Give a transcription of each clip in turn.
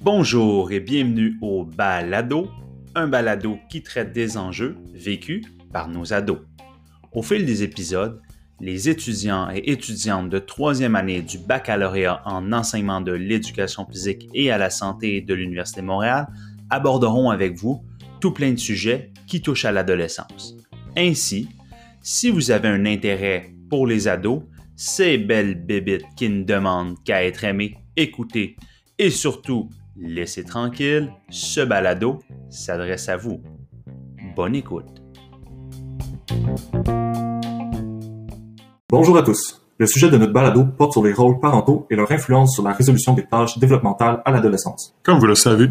Bonjour et bienvenue au Balado, un balado qui traite des enjeux vécus par nos ados. Au fil des épisodes, les étudiants et étudiantes de troisième année du baccalauréat en enseignement de l'éducation physique et à la santé de l'Université Montréal aborderont avec vous tout plein de sujets qui touchent à l'adolescence. Ainsi, si vous avez un intérêt pour les ados, ces belles bébites qui ne demandent qu'à être aimées, écoutées et surtout laissez tranquille, ce balado s'adresse à vous. Bonne écoute. Bonjour à tous. Le sujet de notre balado porte sur les rôles parentaux et leur influence sur la résolution des tâches développementales à l'adolescence. Comme vous le savez,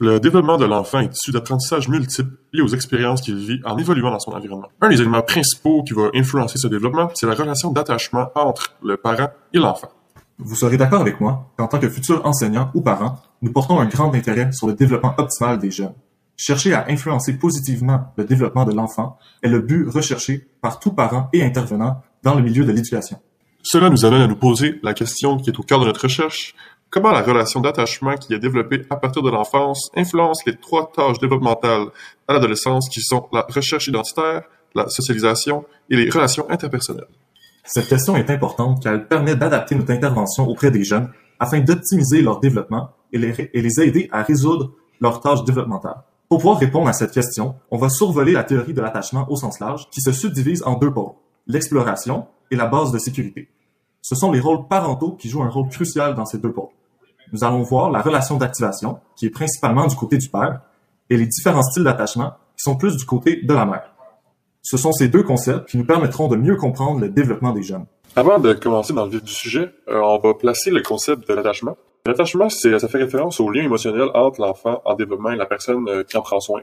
le développement de l'enfant est issu d'apprentissages multiples liés aux expériences qu'il vit en évoluant dans son environnement. Un des éléments principaux qui va influencer ce développement, c'est la relation d'attachement entre le parent et l'enfant. Vous serez d'accord avec moi qu'en tant que futur enseignant ou parent, nous portons un grand intérêt sur le développement optimal des jeunes. Chercher à influencer positivement le développement de l'enfant est le but recherché par tout parent et intervenant dans le milieu de l'éducation. Cela nous amène à nous poser la question qui est au cœur de notre recherche. Comment la relation d'attachement qui est développée à partir de l'enfance influence les trois tâches développementales à l'adolescence qui sont la recherche identitaire, la socialisation et les relations interpersonnelles? Cette question est importante car elle permet d'adapter notre intervention auprès des jeunes afin d'optimiser leur développement et les, aider à résoudre leurs tâches développementales. Pour pouvoir répondre à cette question, on va survoler la théorie de l'attachement au sens large qui se subdivise en deux pôles, l'exploration et la base de sécurité. Ce sont les rôles parentaux qui jouent un rôle crucial dans ces deux pôles. Nous allons voir la relation d'activation, qui est principalement du côté du père, et les différents styles d'attachement, qui sont plus du côté de la mère. Ce sont ces deux concepts qui nous permettront de mieux comprendre le développement des jeunes. Avant de commencer dans le vif du sujet, euh, on va placer le concept de l'attachement. L'attachement, c'est, ça fait référence au lien émotionnel entre l'enfant en développement et la personne euh, qui en prend soin.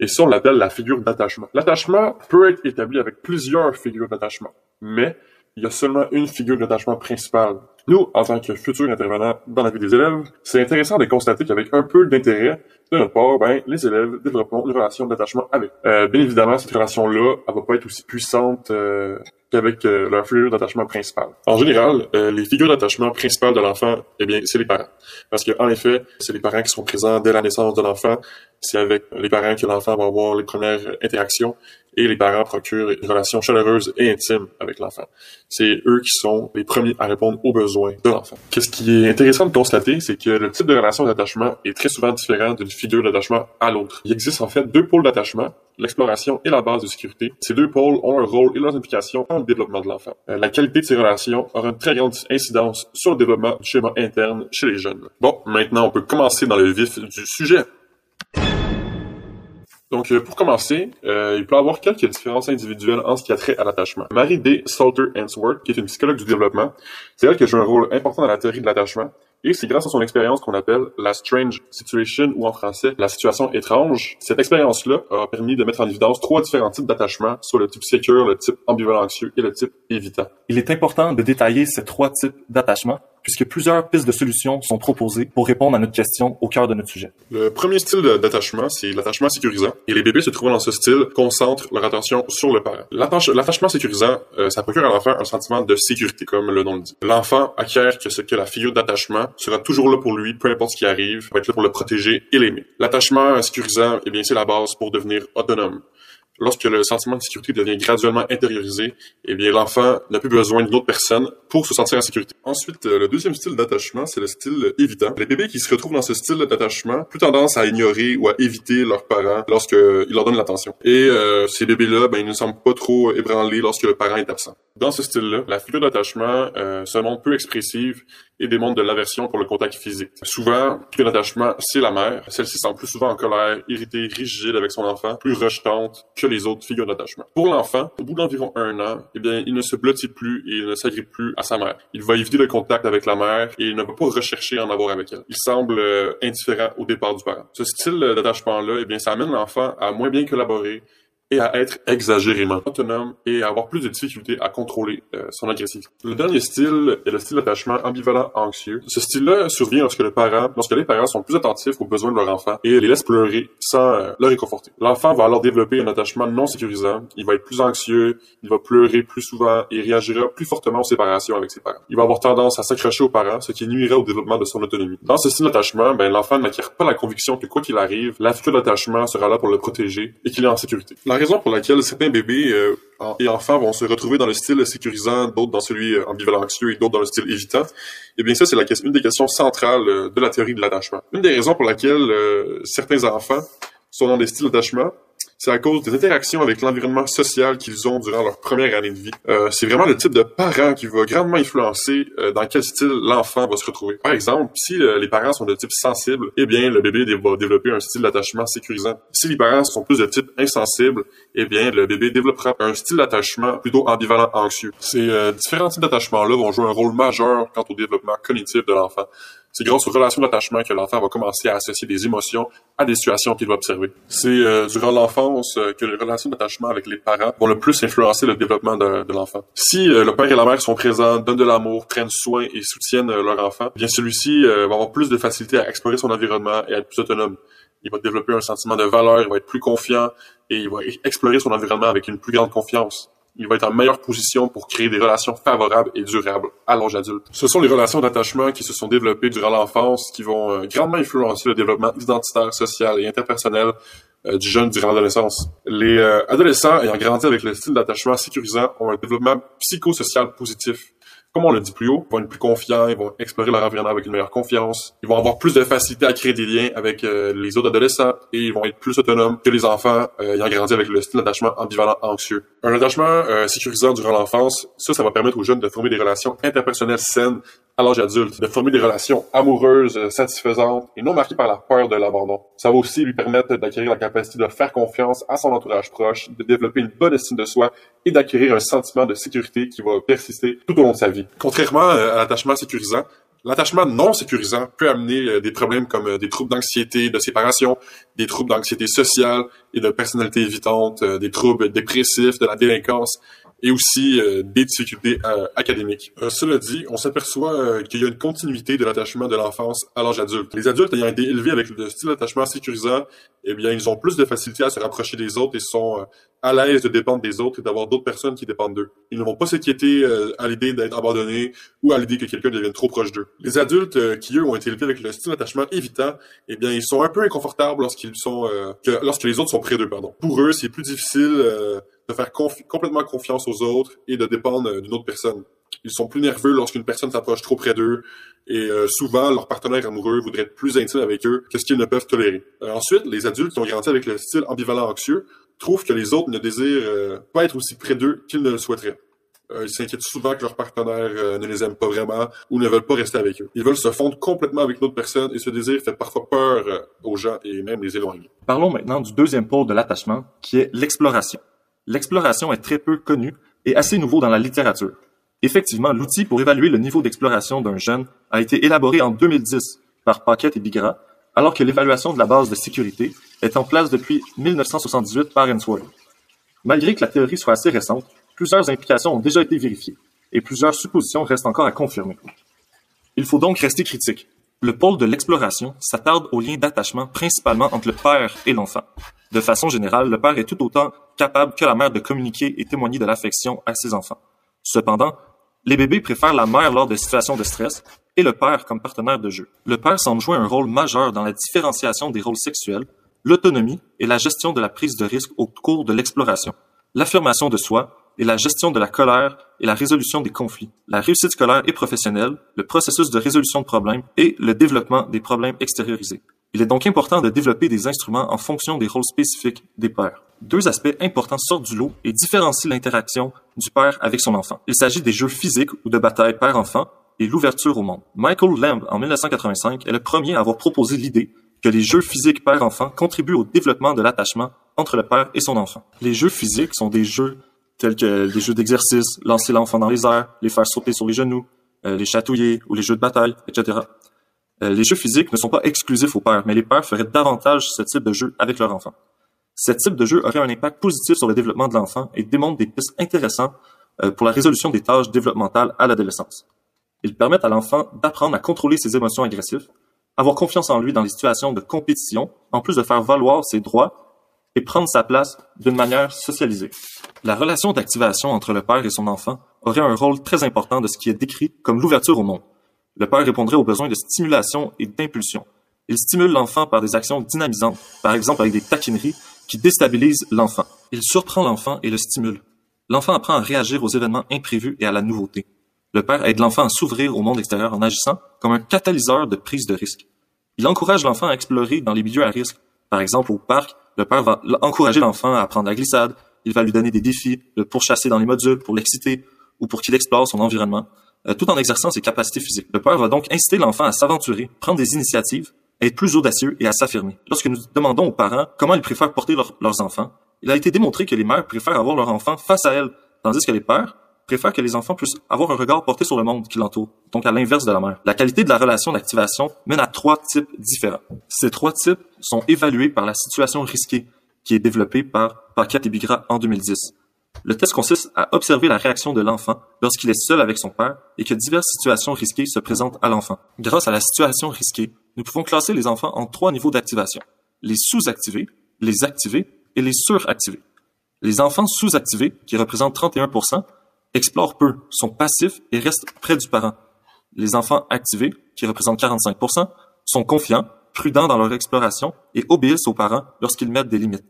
Et ça, on l'appelle la figure d'attachement. L'attachement peut être établi avec plusieurs figures d'attachement, mais il y a seulement une figure d'attachement principale. Nous, en tant que futurs intervenants dans la vie des élèves, c'est intéressant de constater qu'avec un peu d'intérêt de notre part, ben, les élèves développeront une relation d'attachement avec. Euh, bien évidemment, cette relation-là, elle va pas être aussi puissante euh, qu'avec euh, leur figure d'attachement principale. En général, euh, les figures d'attachement principales de l'enfant, eh bien, c'est les parents. Parce que, en effet, c'est les parents qui sont présents dès la naissance de l'enfant. C'est avec les parents que l'enfant va avoir les premières interactions et les parents procurent une relation chaleureuse et intime avec l'enfant. C'est eux qui sont les premiers à répondre aux besoins de l'enfant. Qu'est-ce qui est intéressant de constater, c'est que le type de relation d'attachement est très souvent différent d'une figure d'attachement à l'autre. Il existe en fait deux pôles d'attachement, l'exploration et la base de sécurité. Ces deux pôles ont un rôle et leurs implications dans le développement de l'enfant. Euh, la qualité de ces relations aura une très grande incidence sur le développement du schéma interne chez les jeunes. Bon, maintenant on peut commencer dans le vif du sujet. Donc, euh, pour commencer, euh, il peut y avoir quelques différences individuelles en ce qui a trait à l'attachement. Marie D. Salter Answorth, qui est une psychologue du développement, c'est elle qui joue un rôle important dans la théorie de l'attachement. Et c'est grâce à son expérience qu'on appelle la strange situation, ou en français, la situation étrange. Cette expérience-là a permis de mettre en évidence trois différents types d'attachement, soit le type secure, le type ambivalent anxieux et le type évitant. Il est important de détailler ces trois types d'attachement puisque plusieurs pistes de solutions sont proposées pour répondre à notre question au cœur de notre sujet. Le premier style d'attachement, c'est l'attachement sécurisant. Et les bébés se trouvant dans ce style concentrent leur attention sur le parent. L'attachement sécurisant, euh, ça procure à l'enfant un sentiment de sécurité, comme le nom le dit. L'enfant acquiert que, ce, que la figure d'attachement sera toujours là pour lui, peu importe ce qui arrive, va être là pour le protéger et l'aimer. L'attachement sécurisant, eh bien, c'est la base pour devenir autonome. Lorsque le sentiment de sécurité devient graduellement intériorisé, eh bien, l'enfant n'a plus besoin d'une autre personne pour se sentir en sécurité. Ensuite, euh, le deuxième style d'attachement, c'est le style évitant. Les bébés qui se retrouvent dans ce style d'attachement, plus tendance à ignorer ou à éviter leurs parents lorsqu'ils leur donnent l'attention. Et euh, ces bébés-là, ben, ils ne semblent pas trop ébranlés lorsque le parent est absent. Dans ce style-là, la figure d'attachement euh, se montre peu expressive et démontre de l'aversion pour le contact physique. Souvent, figure d'attachement, c'est la mère. Celle-ci semble plus souvent en colère, irritée, rigide avec son enfant, plus rejetante que les autres figures d'attachement. Pour l'enfant, au bout d'environ un an, eh bien, il ne se blottit plus et il ne s'agrippe plus à sa mère. Il va éviter le contact avec la mère et il ne va pas rechercher en avoir avec elle. Il semble euh, indifférent au départ du parent. Ce style d'attachement-là, eh bien, ça amène l'enfant à moins bien collaborer, et à être exagérément autonome et à avoir plus de difficultés à contrôler euh, son agressivité. Le dernier style est le style d'attachement ambivalent anxieux. Ce style-là survient lorsque le parent, lorsque les parents sont plus attentifs aux besoins de leur enfant et les laissent pleurer sans euh, le réconforter. L'enfant va alors développer un attachement non sécurisant. Il va être plus anxieux, il va pleurer plus souvent et réagira plus fortement aux séparations avec ses parents. Il va avoir tendance à s'accrocher aux parents, ce qui nuira au développement de son autonomie. Dans ce style d'attachement, ben, l'enfant n'acquiert pas la conviction que quoi qu'il arrive, la d'attachement sera là pour le protéger et qu'il est en sécurité. Raison pour laquelle certains bébés euh, et enfants vont se retrouver dans le style sécurisant, d'autres dans celui euh, ambivalent anxieux et d'autres dans le style évitant, eh bien ça c'est la une des questions centrales euh, de la théorie de l'attachement. Une des raisons pour laquelle certains enfants sont dans des styles d'attachement, c'est à cause des interactions avec l'environnement social qu'ils ont durant leur première année de vie. Euh, c'est vraiment le type de parent qui va grandement influencer euh, dans quel style l'enfant va se retrouver. Par exemple, si euh, les parents sont de type sensible, eh bien le bébé va développer un style d'attachement sécurisant. Si les parents sont plus de type insensible, eh bien le bébé développera un style d'attachement plutôt ambivalent anxieux. Ces différents types d'attachement-là vont jouer un rôle majeur quant au développement cognitif de l'enfant. C'est grâce aux relations d'attachement que l'enfant va commencer à associer des émotions à des situations qu'il va observer. C'est euh, durant l'enfance euh, que les relations d'attachement avec les parents vont le plus influencer le développement de, l'enfant. Si euh, le père et la mère sont présents, donnent de l'amour, prennent soin et soutiennent leur enfant, bien celui-ci va avoir plus de facilité à explorer son environnement et à être plus autonome. Il va développer un sentiment de valeur, il va être plus confiant et il va explorer son environnement avec une plus grande confiance il va être en meilleure position pour créer des relations favorables et durables à l'âge adulte. Ce sont les relations d'attachement qui se sont développées durant l'enfance qui vont euh, grandement influencer le développement identitaire, social et interpersonnel euh, du jeune durant l'adolescence. Les euh, adolescents ayant grandi avec le style d'attachement sécurisant ont un développement psychosocial positif comme on l'a dit plus haut, ils vont être plus confiants, ils vont explorer leur environnement avec une meilleure confiance, ils vont avoir plus de facilité à créer des liens avec euh, les autres adolescents et ils vont être plus autonomes que les enfants euh, ayant grandi avec le style d'attachement ambivalent anxieux. Un attachement euh, sécurisant durant l'enfance, ça, ça va permettre aux jeunes de former des relations interpersonnelles saines à l'âge adulte, de former des relations amoureuses, euh, satisfaisantes et non marquées par la peur de l'abandon. Ça va aussi lui permettre d'acquérir la capacité de faire confiance à son entourage proche, de développer une bonne estime de soi et d'acquérir un sentiment de sécurité qui va persister tout au long de sa vie. Contrairement euh, à l'attachement sécurisant, L'attachement non sécurisant peut amener euh, des problèmes comme des troubles d'anxiété, de séparation, des troubles d'anxiété sociale et de personnalité évitante, des troubles dépressifs, de la délinquance et aussi euh, des difficultés euh, académiques. Euh, cela dit, on s'aperçoit qu'il y a une continuité de l'attachement de l'enfance à l'âge adulte. Les adultes ayant été élevés avec le style d'attachement sécurisant, eh bien, ils ont plus de facilité à se rapprocher des autres et sont à l'aise de dépendre des autres et d'avoir d'autres personnes qui dépendent d'eux. Ils ne vont pas s'inquiéter à l'idée d'être abandonnés ou à l'idée que quelqu'un devienne trop proche d'eux. Les adultes qui, eux, ont été élevés avec le style d'attachement évitant, eh bien, ils sont un peu inconfortables lorsqu'ils sont, que, lorsque les autres sont près d'eux, pardon. Pour eux, c'est plus difficile de faire complètement confiance aux autres et de dépendre euh, d'une autre personne. Ils sont plus nerveux lorsqu'une personne s'approche trop près d'eux et euh, souvent leur partenaire amoureux voudrait être plus intime avec eux que ce qu'ils ne peuvent tolérer. Euh, ensuite, les adultes qui ont grandi avec le style ambivalent anxieux trouvent que les autres ne désirent pas être aussi près d'eux qu'ils ne le souhaiteraient. ils s'inquiètent souvent que leur partenaire ne les aime pas vraiment ou ne veulent pas rester avec eux. Ils veulent se fondre complètement avec l'autre personne et ce désir fait parfois peur aux gens et même les éloigner. Parlons maintenant du deuxième pôle de l'attachement qui est l'exploration l'exploration est très peu connue et assez nouveau dans la littérature. Effectivement, l'outil pour évaluer le niveau d'exploration d'un jeune a été élaboré en 2010 par Paquette et Bigra, alors que l'évaluation de la base de sécurité est en place depuis 1978 par Ensworth. Malgré que la théorie soit assez récente, plusieurs implications ont déjà été vérifiées et plusieurs suppositions restent encore à confirmer. Il faut donc rester critique. Le pôle de l'exploration s'attarde au lien d'attachement principalement entre le père et l'enfant. De façon générale, le père est tout autant capable que la mère de communiquer et témoigner de l'affection à ses enfants. Cependant, les bébés préfèrent la mère lors de situations de stress et le père comme partenaire de jeu. Le père semble jouer un rôle majeur dans la différenciation des rôles sexuels, l'autonomie et la gestion de la prise de risque au cours de l'exploration, l'affirmation de soi et la gestion de la colère et la résolution des conflits, la réussite scolaire et professionnelle, le processus de résolution de problèmes et le développement des problèmes extériorisés. Il est donc important de développer des instruments en fonction des rôles spécifiques des pères. Deux aspects importants sortent du lot et différencient l'interaction du père avec son enfant. Il s'agit des jeux physiques ou de bataille père-enfant et l'ouverture au monde. Michael Lamb, en 1985, est le premier à avoir proposé l'idée que les jeux physiques père-enfant contribuent au développement de l'attachement entre le père et son enfant. Les jeux physiques sont des jeux tels que des jeux d'exercice, lancer l'enfant dans les airs, les faire sauter sur les genoux, euh, les chatouiller ou les jeux de bataille, etc. Euh, les jeux physiques ne sont pas exclusifs aux pères, mais les pères feraient davantage ce type de jeu avec leur enfant. Ce type de jeu aurait un impact positif sur le développement de l'enfant et démontre des pistes intéressantes euh, pour la résolution des tâches développementales à l'adolescence. Ils permettent à l'enfant d'apprendre à contrôler ses émotions agressives, avoir confiance en lui dans les situations de compétition, en plus de faire valoir ses droits et prendre sa place d'une manière socialisée. La relation d'activation entre le père et son enfant aurait un rôle très important de ce qui est décrit comme l'ouverture au monde. Le père répondrait aux besoins de stimulation et d'impulsion. Il stimule l'enfant par des actions dynamisantes, par exemple avec des taquineries qui déstabilisent l'enfant. Il surprend l'enfant et le stimule. L'enfant apprend à réagir aux événements imprévus et à la nouveauté. Le père aide l'enfant à s'ouvrir au monde extérieur en agissant comme un catalyseur de prise de risque. Il encourage l'enfant à explorer dans les milieux à risque. Par exemple, au parc, le père va encourager l'enfant à apprendre la glissade, il va lui donner des défis, le pourchasser dans les modules pour l'exciter ou pour qu'il explore son environnement, tout en exerçant ses capacités physiques. Le père va donc inciter l'enfant à s'aventurer, prendre des initiatives, être plus audacieux et à s'affirmer. Lorsque nous demandons aux parents comment ils préfèrent porter leurs enfants, il a été démontré que les mères préfèrent avoir leur enfant face à elles, tandis que les pères préfèrent que les enfants puissent avoir un regard porté sur le monde qui l'entoure, donc à l'inverse de la mère. La qualité de la relation d'activation mène à trois types différents. Ces trois types sont évalués par la situation risquée, qui est développée par Paquette et Bigra en 2010. Le test consiste à observer la réaction de l'enfant lorsqu'il est seul avec son père et que diverses situations risquées se présentent à l'enfant. Grâce à la situation risquée, nous pouvons classer les enfants en trois niveaux d'activation. Les sous-activés, les activés et les suractivés. Les enfants sous-activés, qui représentent 31%, explorent peu, sont passifs et restent près du parent. Les enfants activés, qui représentent 45%, sont confiants, prudents dans leur exploration et obéissent aux parents lorsqu'ils mettent des limites.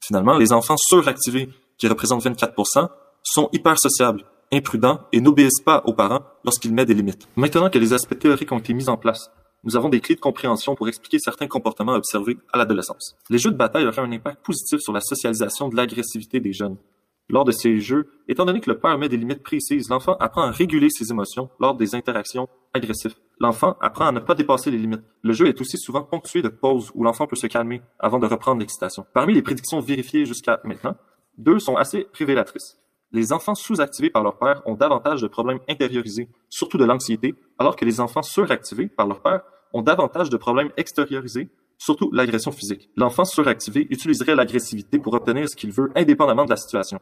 Finalement, les enfants suractivés, qui représentent 24%, sont hyper sociables, imprudents et n'obéissent pas aux parents lorsqu'ils mettent des limites. Maintenant que les aspects théoriques ont été mis en place, nous avons des clés de compréhension pour expliquer certains comportements observés à l'adolescence. Les jeux de bataille auraient un impact positif sur la socialisation de l'agressivité des jeunes. Lors de ces jeux, étant donné que le père met des limites précises, l'enfant apprend à réguler ses émotions lors des interactions agressives. L'enfant apprend à ne pas dépasser les limites. Le jeu est aussi souvent ponctué de pauses où l'enfant peut se calmer avant de reprendre l'excitation. Parmi les prédictions vérifiées jusqu'à maintenant, deux sont assez révélatrices. Les enfants sous-activés par leur père ont davantage de problèmes intériorisés, surtout de l'anxiété, alors que les enfants suractivés par leur père ont davantage de problèmes extériorisés, surtout l'agression physique. L'enfant suractivé utiliserait l'agressivité pour obtenir ce qu'il veut indépendamment de la situation.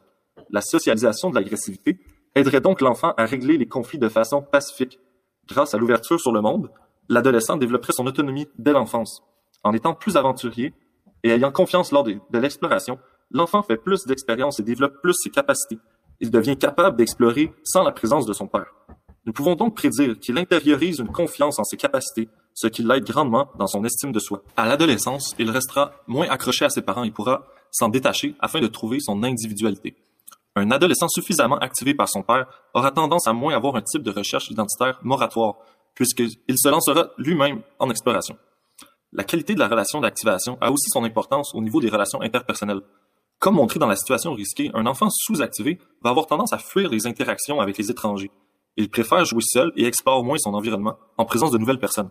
La socialisation de l'agressivité aiderait donc l'enfant à régler les conflits de façon pacifique. Grâce à l'ouverture sur le monde, l'adolescent développerait son autonomie dès l'enfance. En étant plus aventurier et ayant confiance lors de, l'exploration, l'enfant fait plus d'expériences et développe plus ses capacités. Il devient capable d'explorer sans la présence de son père. Nous pouvons donc prédire qu'il intériorise une confiance en ses capacités, ce qui l'aide grandement dans son estime de soi. À l'adolescence, il restera moins accroché à ses parents et pourra s'en détacher afin de trouver son individualité. Un adolescent suffisamment activé par son père aura tendance à moins avoir un type de recherche identitaire moratoire, puisqu'il se lancera lui-même en exploration. La qualité de la relation d'activation a aussi son importance au niveau des relations interpersonnelles. Comme montré dans la situation risquée, un enfant sous-activé va avoir tendance à fuir les interactions avec les étrangers. Il préfère jouer seul et explore moins son environnement en présence de nouvelles personnes.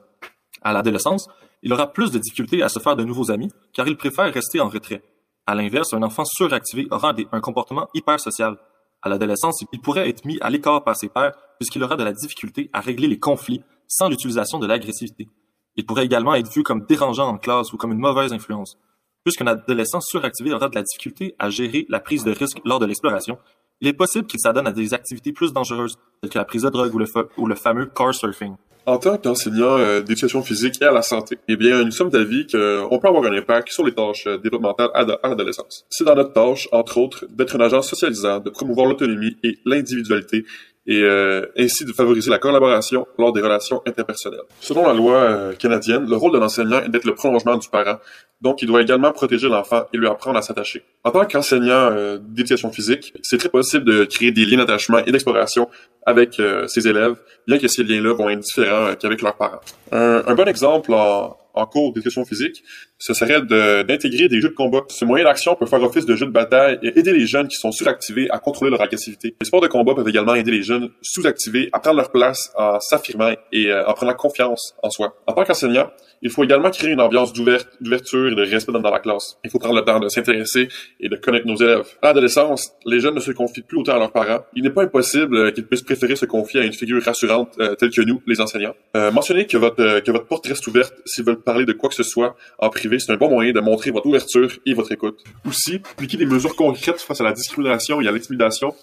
À l'adolescence, il aura plus de difficultés à se faire de nouveaux amis car il préfère rester en retrait. À l'inverse, un enfant suractivé aura un comportement hyper social. À l'adolescence, il pourrait être mis à l'écart par ses pairs puisqu'il aura de la difficulté à régler les conflits sans l'utilisation de l'agressivité. Il pourrait également être vu comme dérangeant en classe ou comme une mauvaise influence. Puisqu'un adolescent suractivé aura de la difficulté à gérer la prise de risque lors de l'exploration, il est possible qu'il s'adonne à des activités plus dangereuses, telles que la prise de drogue ou le, ou le fameux car surfing. En tant qu'enseignant euh, d'éducation physique et à la santé, eh bien, nous sommes d'avis qu'on peut avoir un impact sur les tâches euh, développementales à, l'adolescence. C'est dans notre tâche, entre autres, d'être un agent socialisant, de promouvoir l'autonomie et l'individualité, et euh, ainsi de favoriser la collaboration lors des relations interpersonnelles. Selon la loi euh, canadienne, le rôle de l'enseignant est d'être le prolongement du parent, donc il doit également protéger l'enfant et lui apprendre à s'attacher. En tant qu'enseignant euh, d'éducation physique, c'est très possible de créer des liens d'attachement et d'exploration avec ses élèves, bien que ces liens-là vont être différents qu'avec leurs parents. Un, un bon exemple en, en cours d'éducation physique, ce serait d'intégrer des jeux de combat. Ce moyen d'action peut faire office de jeu de bataille et aider les jeunes qui sont suractivés à contrôler leur agressivité. Les sports de combat peuvent également aider les jeunes sous-activés à prendre leur place en s'affirmant et euh, en prenant confiance en soi. En tant qu'enseignant, il faut également créer une ambiance d'ouverture et de respect dans la classe. Il faut prendre le temps de s'intéresser et de connaître nos élèves. À l'adolescence, les jeunes ne se confient plus autant à leurs parents. Il n'est pas impossible euh, qu'ils puissent préférer se confier à une figure rassurante euh, telle que nous, les enseignants. Euh, mentionnez que votre que votre porte reste ouverte s'ils veulent parler de quoi que ce soit en privé, c'est un bon moyen de montrer votre ouverture et votre écoute. Aussi, appliquer des mesures concrètes face à la discrimination et à l'intimidation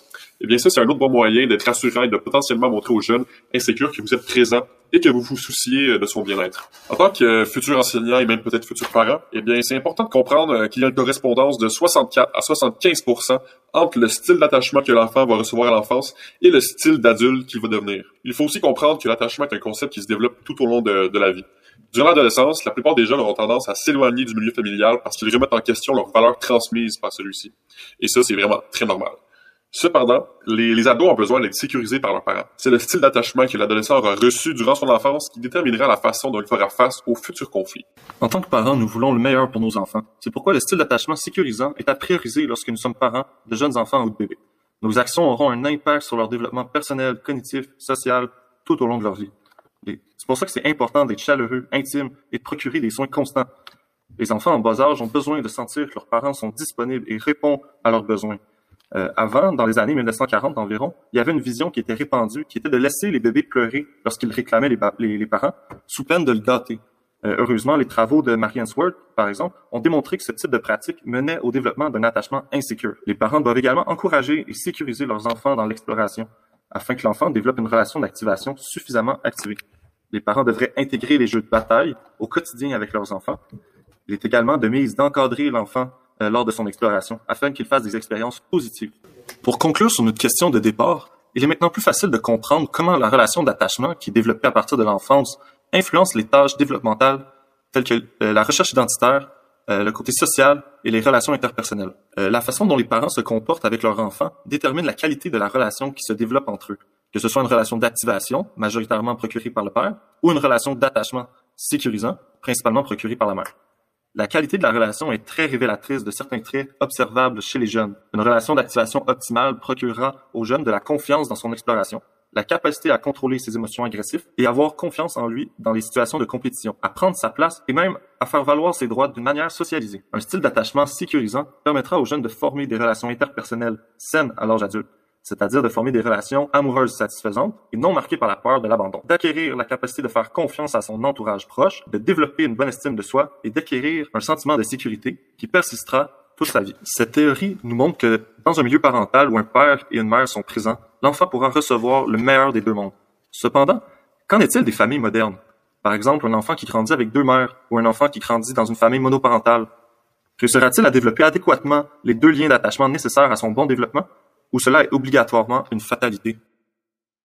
eh bien ça, c'est un autre bon moyen d'être rassurant et de potentiellement montrer aux jeunes insécures que vous êtes présent et que vous vous souciez euh, de son bien-être. En tant que futur enseignant et même peut-être futur parent, eh bien c'est important de comprendre euh, qu'il y a une correspondance de 64 à 75 entre le style d'attachement que l'enfant va recevoir à l'enfance et le style d'adulte qu'il va devenir. Il faut aussi comprendre que l'attachement est un concept qui se développe tout au long de la vie. Durant l'adolescence, la plupart des jeunes auront tendance à s'éloigner du milieu familial parce qu'ils remettent en question leurs valeurs transmises par celui-ci. Et ça, c'est vraiment très normal. Cependant, les, ados ont besoin d'être sécurisés par leurs parents. C'est le style d'attachement que l'adolescent aura reçu durant son enfance qui déterminera la façon dont il fera face aux futurs conflits. En tant que parents, nous voulons le meilleur pour nos enfants. C'est pourquoi le style d'attachement sécurisant est à prioriser lorsque nous sommes parents de jeunes enfants ou de bébés. Nos actions auront un impact sur leur développement personnel, cognitif, social, tout au long de leur vie. C'est pour ça que c'est important d'être chaleureux, intime et de procurer des soins constants. Les enfants en bas âge ont besoin de sentir que leurs parents sont disponibles et répondent à leurs besoins. Euh, avant, dans les années 1940 environ, il y avait une vision qui était répandue, qui était de laisser les bébés pleurer lorsqu'ils réclamaient les, parents, sous peine de le gâter. Euh, heureusement, les travaux de Marianne Swart, par exemple, ont démontré que ce type de pratique menait au développement d'un attachement insécure. Les parents doivent également encourager et sécuriser leurs enfants dans l'exploration, afin que l'enfant développe une relation d'activation suffisamment activée. Les parents devraient intégrer les jeux de bataille au quotidien avec leurs enfants. Il est également de mise d'encadrer l'enfant euh, lors de son exploration, afin qu'il fasse des expériences positives. Pour conclure sur notre question de départ, il est maintenant plus facile de comprendre comment la relation d'attachement qui est développée à partir de l'enfance influence les tâches développementales telles que euh, la recherche identitaire, euh, le côté social et les relations interpersonnelles. la façon dont les parents se comportent avec leurs enfants détermine la qualité de la relation qui se développe entre eux, que ce soit une relation d'activation, majoritairement procurée par le père, ou une relation d'attachement sécurisant, principalement procurée par la mère. La qualité de la relation est très révélatrice de certains traits observables chez les jeunes. Une relation d'activation optimale procurera aux jeunes de la confiance dans son exploration, la capacité à contrôler ses émotions agressives et avoir confiance en lui dans les situations de compétition, à prendre sa place et même à faire valoir ses droits d'une manière socialisée. Un style d'attachement sécurisant permettra aux jeunes de former des relations interpersonnelles saines à l'âge adulte c'est-à-dire de former des relations amoureuses satisfaisantes et non marquées par la peur de l'abandon, d'acquérir la capacité de faire confiance à son entourage proche, de développer une bonne estime de soi et d'acquérir un sentiment de sécurité qui persistera toute sa vie. Cette théorie nous montre que dans un milieu parental où un père et une mère sont présents, l'enfant pourra recevoir le meilleur des deux mondes. Cependant, qu'en est-il des familles modernes? Par exemple, un enfant qui grandit avec deux mères ou un enfant qui grandit dans une famille monoparentale. Réussira-t-il à développer adéquatement les deux liens d'attachement nécessaires à son bon développement? Où cela est obligatoirement une fatalité.